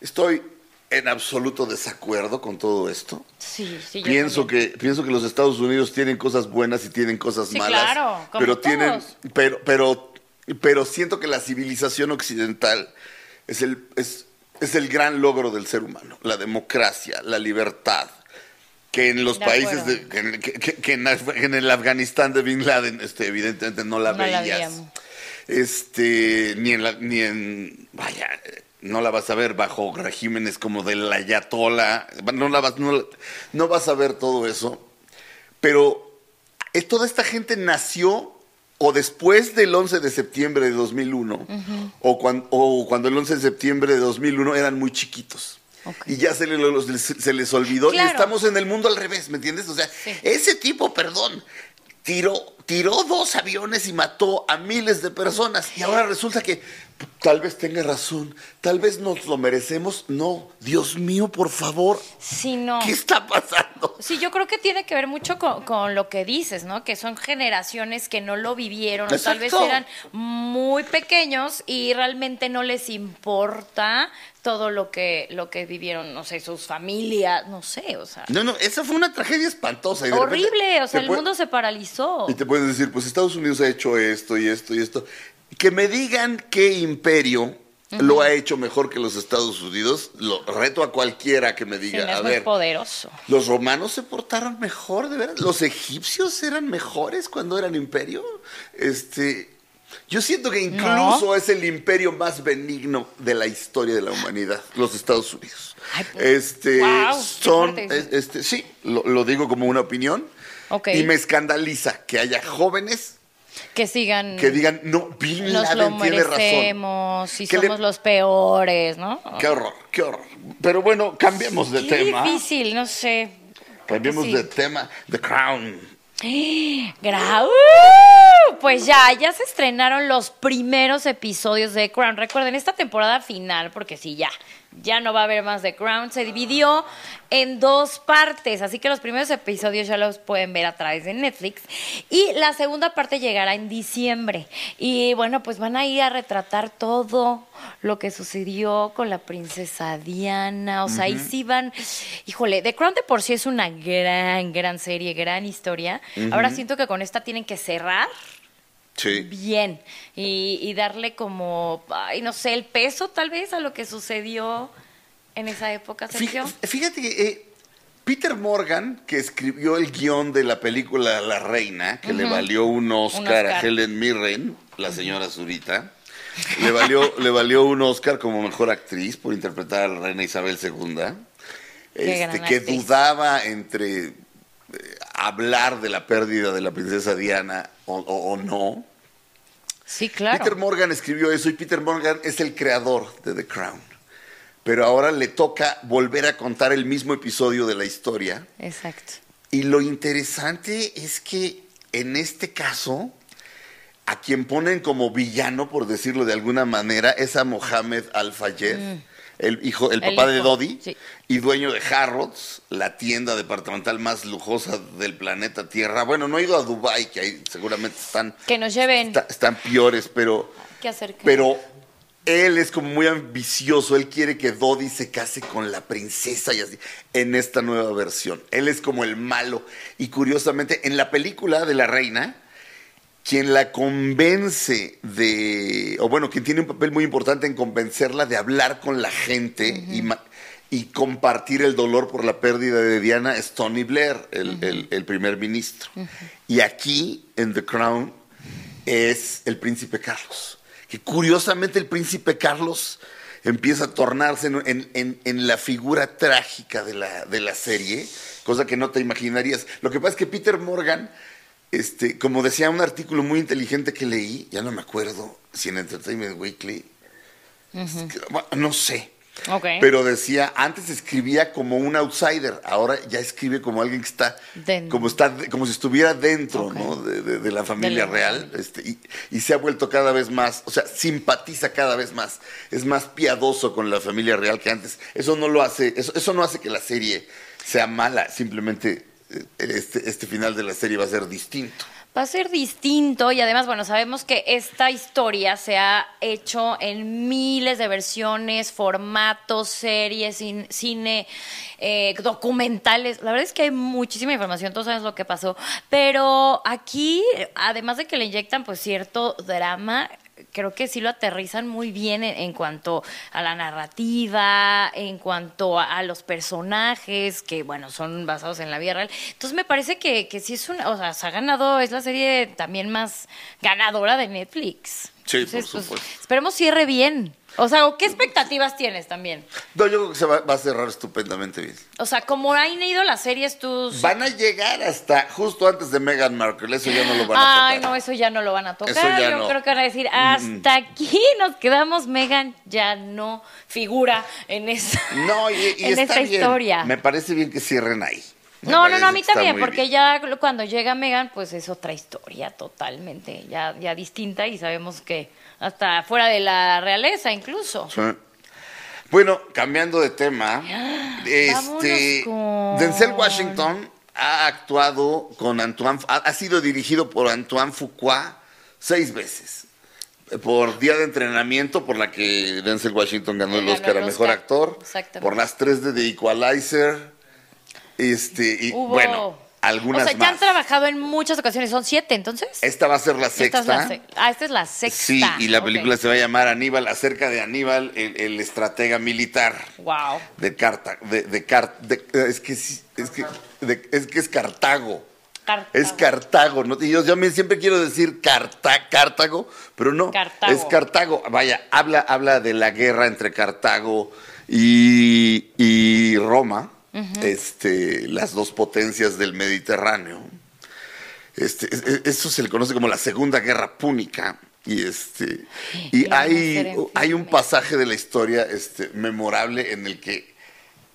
Speaker 2: Estoy en absoluto desacuerdo con todo esto.
Speaker 3: Sí, sí, yo
Speaker 2: Pienso
Speaker 3: también.
Speaker 2: que, pienso que los Estados Unidos tienen cosas buenas y tienen cosas
Speaker 3: Sí,
Speaker 2: malas.
Speaker 3: claro, como
Speaker 2: pero tienen, pero, pero, pero siento que la civilización occidental es el, es, es el gran logro del ser humano. La democracia, la libertad. Que en los
Speaker 3: De
Speaker 2: países, de, que, en- que- que- que en, Af- en el Afganistán de Bin Laden, este, evidentemente no la
Speaker 3: No
Speaker 2: veías. este, ni en, la, ni en, vaya, no la vas a ver bajo regímenes como del Ayatollah, no, la vas, no, la- no vas a ver todo eso, pero eh, toda esta gente nació o después del 11 de septiembre de 2001, o, cuan- o cuando el 11 de septiembre de 2001 eran muy chiquitos. Y ya se, le- los- se les olvidó y estamos en el mundo al revés, ¿me entiendes? O sea,
Speaker 3: Sí.
Speaker 2: ese tipo, perdón, tiró, tiró dos aviones y mató a miles de personas. Y ahora resulta que tal vez tenga razón, tal vez nos lo merecemos. No, Dios mío, por favor,
Speaker 3: Sí, no.
Speaker 2: ¿qué está pasando?
Speaker 3: Sí, yo creo que tiene que ver mucho con, con lo que dices, ¿no? Que son generaciones que no lo vivieron, o tal vez eran muy pequeños y realmente no les importa todo lo que, lo que vivieron, no sé, sus familias, no sé, o sea.
Speaker 2: No, no, esa fue una tragedia espantosa. y
Speaker 3: Horrible, o sea, el mundo se paralizó.
Speaker 2: Y te puedes decir, pues Estados Unidos ha hecho esto y esto y esto. Que me digan qué imperio lo ha hecho mejor que los Estados Unidos. Lo reto a cualquiera que me
Speaker 3: Sí,
Speaker 2: diga,
Speaker 3: es
Speaker 2: a
Speaker 3: muy
Speaker 2: ver,
Speaker 3: poderoso.
Speaker 2: ¿los romanos se portaron mejor, de verdad? ¿Los egipcios eran mejores cuando eran imperio? Este, yo siento que incluso es el imperio más benigno de la historia de la humanidad, los Estados Unidos.
Speaker 3: Ay, pues,
Speaker 2: este,
Speaker 3: qué
Speaker 2: son, es- este, sí, lo, lo digo como una opinión.
Speaker 3: Ok.
Speaker 2: Y me escandaliza que haya jóvenes
Speaker 3: Que sigan.
Speaker 2: que digan, no, Bin Laden tiene razón.
Speaker 3: y
Speaker 2: Que le-
Speaker 3: somos los peores, ¿no?
Speaker 2: Qué horror, qué horror. Pero bueno, cambiemos de
Speaker 3: Qué
Speaker 2: tema.
Speaker 3: difícil, no sé.
Speaker 2: Cambiemos
Speaker 3: Sí.
Speaker 2: de tema. The Crown.
Speaker 3: Grau. Pues ya, ya se estrenaron los primeros episodios de Crown. Recuerden, esta temporada final, porque sí, ya, ya no va a haber más de Crown, se dividió en dos partes, así que los primeros episodios ya los pueden ver a través de Netflix. Y la segunda parte llegará en diciembre. Y bueno, pues van a ir a retratar todo lo que sucedió con la princesa Diana. O sea, ahí sí van. Híjole, The Crown de por sí es una gran, gran serie, gran historia. Ahora siento que con esta tienen que cerrar
Speaker 2: Sí.
Speaker 3: bien y, y darle como, ay, no sé, el peso tal vez a lo que sucedió en esa época, Sergio.
Speaker 2: Fíjate, que eh, Peter Morgan, que escribió el guion de la película La Reina, que le valió un Oscar, a
Speaker 3: Oscar.
Speaker 2: Helen Mirren, la señora Zurita, le valió, le valió un Oscar como mejor actriz por interpretar a la reina Isabel II, este, que
Speaker 3: actriz.
Speaker 2: dudaba entre eh, hablar de la pérdida de la princesa Diana o, o- o no.
Speaker 3: Sí, claro.
Speaker 2: Peter Morgan escribió eso y Peter Morgan es el creador de The Crown. pero ahora le toca volver a contar el mismo episodio de la historia.
Speaker 3: Exacto.
Speaker 2: Y lo interesante es que en este caso, a quien ponen como villano, por decirlo de alguna manera, es a Mohamed Al-Fayed, el hijo, el.
Speaker 3: El
Speaker 2: papá de Dodi,
Speaker 3: sí.
Speaker 2: y dueño de Harrods, la tienda departamental más lujosa del planeta Tierra. Bueno, no he ido a Dubai, que ahí seguramente están,
Speaker 3: Que nos lleven.
Speaker 2: está- están peores, pero
Speaker 3: ¿Qué acerca?
Speaker 2: pero él es como muy ambicioso, él quiere que Dodi se case con la princesa y así, en esta nueva versión. Él es como el malo. Y curiosamente, en la película de la reina, quien la convence de, o bueno, quien tiene un papel muy importante en convencerla de hablar con la gente y, ma- y compartir el dolor por la pérdida de Diana es Tony Blair, el, el- el primer ministro. Y aquí, en The Crown, es el príncipe Carlos. Que curiosamente el príncipe Carlos empieza a tornarse en, en- en- en la figura trágica de la, de la serie, cosa que no te imaginarías. Lo que pasa es que Peter Morgan, este, como decía un artículo muy inteligente que leí, ya no me acuerdo si en Entertainment Weekly, bueno, no sé, pero decía, antes escribía como un outsider, ahora ya escribe como alguien que está, como está, como si estuviera dentro. ¿no? De, de- de la familia real, este, y, y se ha vuelto cada vez más, o sea, simpatiza cada vez más, es más piadoso con la familia real que antes. Eso no lo hace, eso, eso no hace que la serie sea mala, simplemente este, este final de la serie va a ser distinto.
Speaker 3: Va a ser distinto y además, bueno, sabemos que esta historia se ha hecho en miles de versiones, formatos, series, cin- cine, eh, documentales. La verdad es que hay muchísima información, todos sabemos lo que pasó. Pero aquí, además de que le inyectan pues cierto drama, creo que sí lo aterrizan muy bien en, en cuanto a la narrativa, en cuanto a, a los personajes, que bueno, son basados en la vida real. Entonces me parece que, que sí es una, o sea, se ha ganado, es la serie también más ganadora de Netflix.
Speaker 2: Sí, por
Speaker 3: pues,
Speaker 2: supuesto.
Speaker 3: esperemos cierre bien. O sea, ¿o ¿qué expectativas tienes también?
Speaker 2: No, yo creo que se va, va a cerrar estupendamente bien.
Speaker 3: O sea, como han ido las series tus...
Speaker 2: Van a llegar hasta justo antes de Meghan Markle, eso ya no lo van a
Speaker 3: Ay,
Speaker 2: tocar.
Speaker 3: no, eso ya no lo van a tocar.
Speaker 2: Eso ya
Speaker 3: Yo
Speaker 2: no.
Speaker 3: creo que van a decir, hasta aquí nos quedamos. Megan ya no figura en esa,
Speaker 2: No, y, y
Speaker 3: en
Speaker 2: está
Speaker 3: esta
Speaker 2: bien.
Speaker 3: historia.
Speaker 2: Me parece bien que cierren ahí.
Speaker 3: No, no, no, a mí también, porque
Speaker 2: bien.
Speaker 3: ya cuando llega Megan, pues es otra historia totalmente, ya, ya distinta y sabemos que hasta fuera de la realeza incluso.
Speaker 2: Sí. Bueno, cambiando de tema, este
Speaker 3: con-
Speaker 2: Denzel Washington ha actuado con Antoine, ha, sido dirigido por Antoine Fuqua seis veces. Por día de entrenamiento, por la que Denzel Washington ganó el Oscar a Mejor
Speaker 3: Oscar.
Speaker 2: Actor. Por las tres de The Equalizer. Este, y
Speaker 3: Hubo-
Speaker 2: bueno, algunas
Speaker 3: O sea, ya han
Speaker 2: más.
Speaker 3: trabajado en muchas ocasiones, son siete entonces.
Speaker 2: Esta va a ser la
Speaker 3: Esta
Speaker 2: sexta.
Speaker 3: es la se- ah, esta es la sexta.
Speaker 2: Sí, y la película se va a llamar Aníbal, acerca de Aníbal, el, el estratega militar
Speaker 3: Wow.
Speaker 2: de Carta, de, de Car- de- es que sí, es que, de- es que es Cartago.
Speaker 3: Cartago.
Speaker 2: Es Cartago, ¿no? Y yo, yo me- siempre quiero decir Carta, Cartago, pero no,
Speaker 3: Cartago.
Speaker 2: es Cartago. Vaya, habla, habla de la guerra entre Cartago y, y Roma, este, las dos potencias del Mediterráneo. Este, es- es- eso se le conoce como la Segunda Guerra Púnica. Y este y hay, hay un pasaje de la historia este, memorable en el que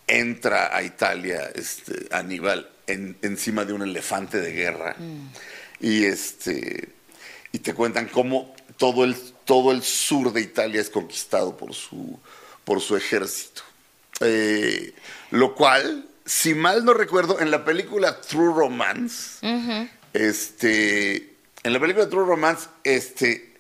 Speaker 2: entra a Italia este, Aníbal en- encima de un elefante de guerra. Y este y te cuentan cómo todo el, todo el sur de Italia es conquistado por su, por su ejército. Eh, lo cual, si mal no recuerdo, en la película True Romance, este, en la película True Romance, este,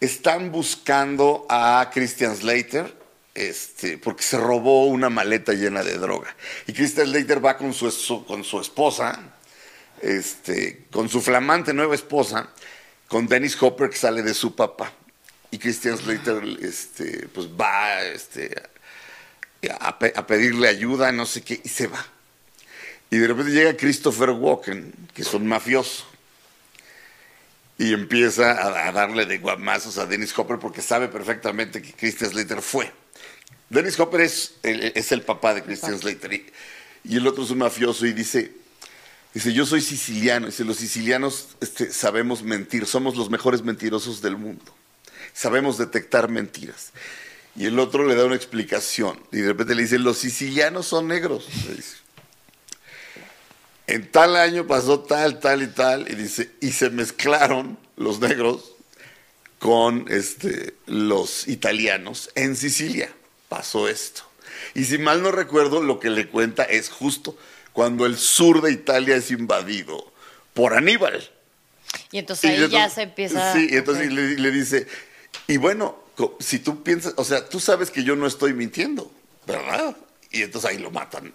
Speaker 2: están buscando a Christian Slater, este, porque se robó una maleta llena de droga. Y Christian Slater va con su, es- con su esposa, este, con su flamante nueva esposa, con Dennis Hopper que sale de su papá. Y Christian Slater este, pues va este, a, pe- a pedirle ayuda, no sé qué, y se va. Y de repente llega Christopher Walken, que es un mafioso, y empieza a, a darle de guamazos a Dennis Hopper porque sabe perfectamente que Christian Slater fue. Dennis Hopper es el, es el papá de Christian Slater y, y el otro es un mafioso y dice, dice, yo soy siciliano, dice, los sicilianos este, sabemos mentir, somos los mejores mentirosos del mundo, sabemos detectar mentiras. Y el otro le da una explicación. Y de repente le dice, los sicilianos son negros. En tal año pasó tal, tal y tal. Y dice, y se mezclaron los negros con este, los italianos en Sicilia. Pasó esto. Y si mal no recuerdo, lo que le cuenta es justo cuando el sur de Italia es invadido por Aníbal.
Speaker 3: Y entonces ahí
Speaker 2: entonces-
Speaker 3: ya se empieza.
Speaker 2: Sí, y entonces le, le dice, y bueno, si tú piensas, o sea, tú sabes que yo no estoy mintiendo, ¿verdad? Y entonces ahí lo matan.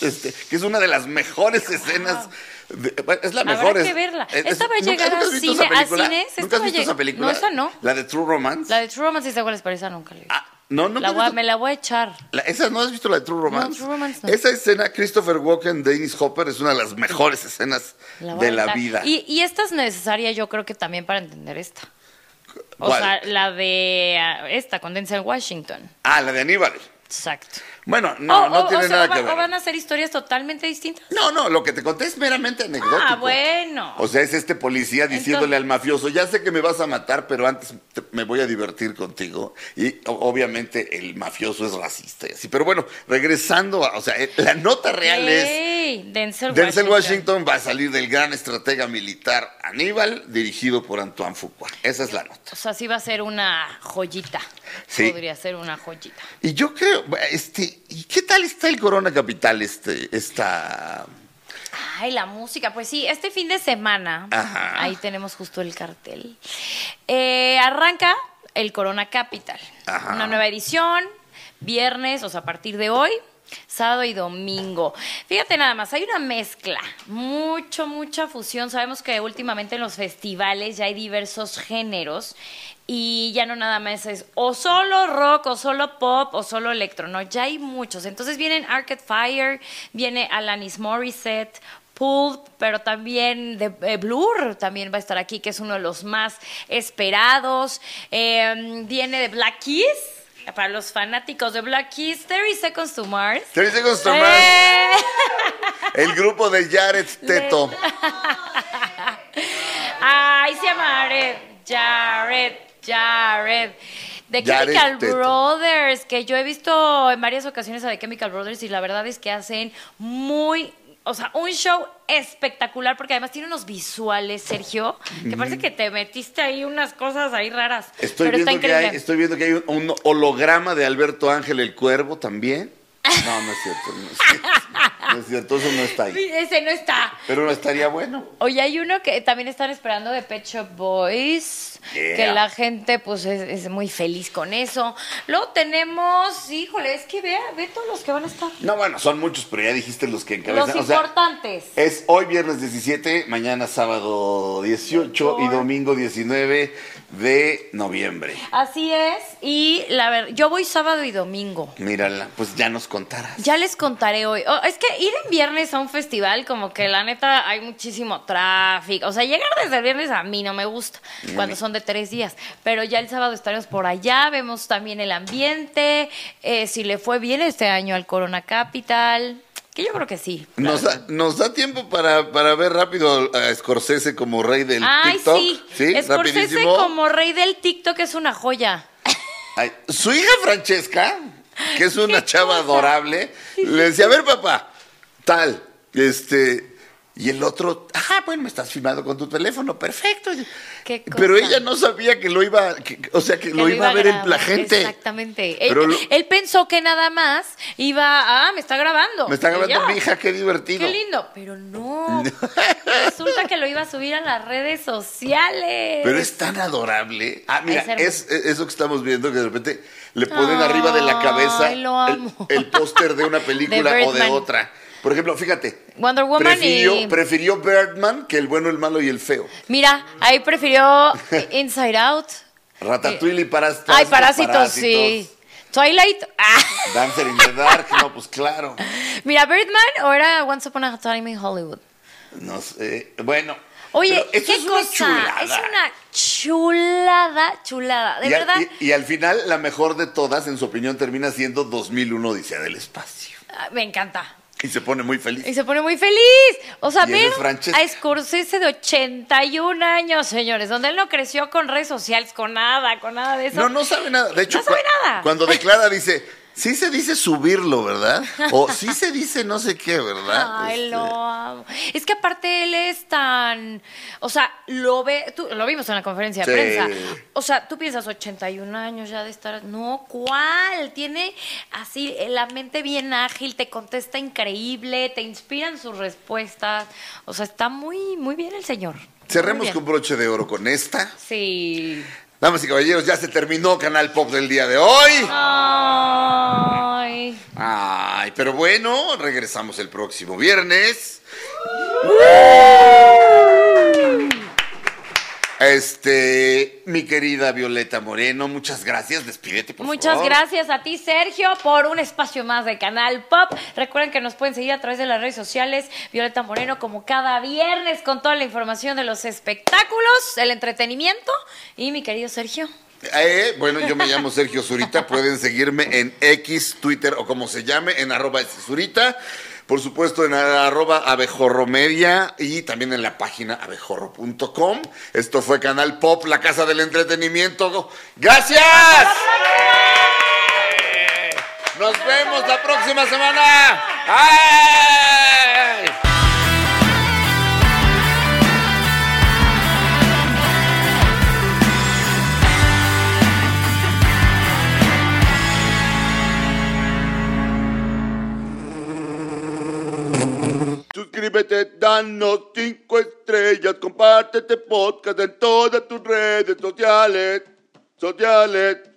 Speaker 2: Este, que es una de las mejores escenas. de- es la
Speaker 3: Habrá
Speaker 2: mejor.
Speaker 3: que
Speaker 2: es-
Speaker 3: verla.
Speaker 2: es-
Speaker 3: Esta va a
Speaker 2: ¿nunca-
Speaker 3: llegar
Speaker 2: visto
Speaker 3: cine- a cines,
Speaker 2: ¿Nunca has
Speaker 3: a
Speaker 2: visto esa película?
Speaker 3: No, esa no.
Speaker 2: La de True Romance.
Speaker 3: La de True Romance, sí cuál pero esa nunca la vi.
Speaker 2: Ah, no, no.
Speaker 3: La voy a- me la voy a echar.
Speaker 2: La- ¿Esa no has visto la de True Romance?
Speaker 3: True Romance no.
Speaker 2: Esa escena, Christopher Walken, Dennis Hopper, es una de las mejores escenas
Speaker 3: La
Speaker 2: de
Speaker 3: a
Speaker 2: la vida.
Speaker 3: Y, y esta es necesaria, yo creo que también para entender esta. O
Speaker 2: ¿Cuál?
Speaker 3: sea, la de ah, esta, con Denzel Washington.
Speaker 2: Ah, la de Aníbal.
Speaker 3: Exacto.
Speaker 2: Bueno, no,
Speaker 3: O-
Speaker 2: no
Speaker 3: o-
Speaker 2: tiene
Speaker 3: o sea,
Speaker 2: nada
Speaker 3: va-
Speaker 2: que ver.
Speaker 3: O van a ser historias totalmente distintas.
Speaker 2: No, no, lo que te conté es meramente anecdótico.
Speaker 3: Ah, bueno.
Speaker 2: O sea, es este policía diciéndole
Speaker 3: Entonces-
Speaker 2: al mafioso, ya sé que me vas a matar, pero antes te- me voy a divertir contigo. Y obviamente el mafioso es racista y así. Pero bueno, regresando a, o sea, eh, la nota real es,
Speaker 3: Denzel,
Speaker 2: Denzel
Speaker 3: Washington.
Speaker 2: Washington va a salir del gran estratega militar Aníbal, dirigido por Antoine Fuqua. Esa es la nota.
Speaker 3: O sea, sí va a ser una joyita.
Speaker 2: Sí.
Speaker 3: Podría ser una joyita.
Speaker 2: Y yo creo, este, ¿y qué tal está el Corona Capital, este, esta...
Speaker 3: Ay, la música. Pues sí, este fin de semana,
Speaker 2: Ajá.
Speaker 3: ahí tenemos justo el cartel. Eh, arranca el Corona Capital.
Speaker 2: Ajá.
Speaker 3: Una nueva edición, viernes, o sea, a partir de hoy, sábado y domingo. Fíjate nada más, hay una mezcla, mucho, mucha fusión. Sabemos que últimamente en los festivales ya hay diversos géneros. Y ya no nada más es o solo rock, o solo pop, o solo electro, no, ya hay muchos. Entonces vienen Arcade Fire, viene Alanis Morissette, Pulp, pero también de eh, Blur también va a estar aquí, que es uno de los más esperados. Eh, viene de Black Keys, para los fanáticos de Black Keys, 30 Seconds to Mars.
Speaker 2: 30 Seconds to Mars,
Speaker 3: ¡Eh!
Speaker 2: el grupo de Jared Teto.
Speaker 3: Ay, se llama Jared, Jared, Jared. The
Speaker 2: Jared
Speaker 3: Chemical
Speaker 2: Teto.
Speaker 3: Brothers, que yo he visto en varias ocasiones a The Chemical Brothers y la verdad es que hacen muy, o sea, un show espectacular porque además tiene unos visuales, Sergio, que parece que te metiste ahí unas cosas ahí raras.
Speaker 2: Estoy
Speaker 3: pero está
Speaker 2: viendo, que hay, estoy viendo que hay un, un holograma de Alberto Ángel el Cuervo también. No, no es cierto. No es cierto, No es cierto, eso no está ahí.
Speaker 3: Ese no está.
Speaker 2: Pero no estaría bueno.
Speaker 3: Oye, hay uno que también están esperando de Pet Shop Boys,
Speaker 2: Yeah.
Speaker 3: que la gente pues es, es muy feliz con eso. Luego tenemos, híjole, es que vea, ve todos los que van a estar.
Speaker 2: No, bueno, son muchos, pero ya dijiste los que encabezan.
Speaker 3: Los
Speaker 2: o sea,
Speaker 3: importantes.
Speaker 2: es hoy viernes 17, mañana sábado 18 y domingo 19 de noviembre.
Speaker 3: Así es, y la verdad, yo voy sábado y domingo.
Speaker 2: Mírala, pues ya nos
Speaker 3: Ya les contaré hoy. Oh, es que ir en viernes a un festival, como que la neta hay muchísimo tráfico. O sea, llegar desde el viernes a mí no me gusta, cuando son de tres días. Pero ya el sábado estaremos por allá, vemos también el ambiente, eh, si le fue bien este año al Corona Capital, que yo creo que sí.
Speaker 2: Nos da, nos da tiempo para, para ver rápido a Scorsese como rey del
Speaker 3: Ay,
Speaker 2: TikTok.
Speaker 3: sí.
Speaker 2: Sí,
Speaker 3: Scorsese
Speaker 2: rapidísimo.
Speaker 3: como rey del TikTok es una joya.
Speaker 2: Ay, su hija Francesca, que es una
Speaker 3: ¿Qué
Speaker 2: chava adorable, le decía, a ver papá, tal, este, y el otro, ah, bueno, me estás filmando con tu teléfono, perfecto.
Speaker 3: Qué
Speaker 2: Pero ella no sabía que lo iba, que- o sea, que,
Speaker 3: Que
Speaker 2: lo iba a ver el-
Speaker 3: grabar,
Speaker 2: la gente.
Speaker 3: Exactamente. Él,
Speaker 2: lo-
Speaker 3: él pensó que nada más iba, ah, me está grabando.
Speaker 2: Me está grabando mi hija, qué divertido.
Speaker 3: Qué lindo, pero no. Resulta que lo iba a subir a las redes sociales.
Speaker 2: Pero es tan adorable. Ah, mira,
Speaker 3: Es
Speaker 2: eso que estamos viendo, que de repente le ponen arriba de la cabeza el, el póster de una película o de otra. Por ejemplo, fíjate.
Speaker 3: Wonder Woman
Speaker 2: prefirió,
Speaker 3: y-
Speaker 2: prefirió Birdman que el bueno, el malo y el feo.
Speaker 3: Mira, ahí prefirió Inside Out.
Speaker 2: Ratatouille y Parásitos.
Speaker 3: Ay, Parásitos, sí. Twilight. Ah.
Speaker 2: Dancer in the Dark, no, pues claro.
Speaker 3: Mira, Birdman o era Once Upon a Time in Hollywood.
Speaker 2: No sé. Bueno.
Speaker 3: Oye, qué
Speaker 2: es una
Speaker 3: cosa.
Speaker 2: chulada.
Speaker 3: Es una chulada, chulada. De
Speaker 2: y, al-
Speaker 3: verdad.
Speaker 2: y- y al final, la mejor de todas, en su opinión, termina siendo 2001 Odisea del Espacio.
Speaker 3: Ah, Me encanta.
Speaker 2: Y se pone muy feliz.
Speaker 3: Y se pone muy feliz. O sea,
Speaker 2: Francesca.
Speaker 3: a Scorsese de 81 años, señores, donde él no creció con redes sociales, con nada, con nada de eso.
Speaker 2: No, no sabe nada. De hecho,
Speaker 3: No sabe nada.
Speaker 2: cuando declara dice, sí se dice subirlo, ¿verdad? O sí se dice no sé qué, ¿verdad?
Speaker 3: Ay,
Speaker 2: Este,
Speaker 3: lo amo. Es que aparte él es tan, o sea, lo ve, tú, lo vimos en la conferencia de
Speaker 2: Sí.
Speaker 3: prensa. O sea, tú piensas 81 años ya de estar, no, ¿cuál? Tiene así la mente bien ágil, te contesta increíble, te inspiran sus respuestas. O sea, está muy muy bien el señor.
Speaker 2: Cerremos con broche de oro con esta.
Speaker 3: Sí.
Speaker 2: Damas y caballeros, ya se terminó Canal Pop del día de hoy. Pero bueno, regresamos el próximo viernes. Este, mi querida Violeta Moreno, muchas gracias. Despídete, por
Speaker 3: Muchas
Speaker 2: favor.
Speaker 3: gracias a ti, Sergio, por un espacio más de Canal Pop. Recuerden que nos pueden seguir a través de las redes sociales. Violeta Moreno, como cada viernes, con toda la información de los espectáculos, el entretenimiento. Y mi querido Sergio.
Speaker 2: Eh, bueno, yo me llamo Sergio Zurita. Pueden seguirme en X, Twitter o como se llame, en arroba Zurita. Por supuesto, en arroba abejorromedia y también en la página abejorro.com. Esto fue Canal Pop, la casa del entretenimiento. ¡Gracias! Nos vemos la próxima semana. ¡Ay!
Speaker 1: Suscríbete, danos cinco estrellas, compártete podcast en todas tus redes sociales. Sociales.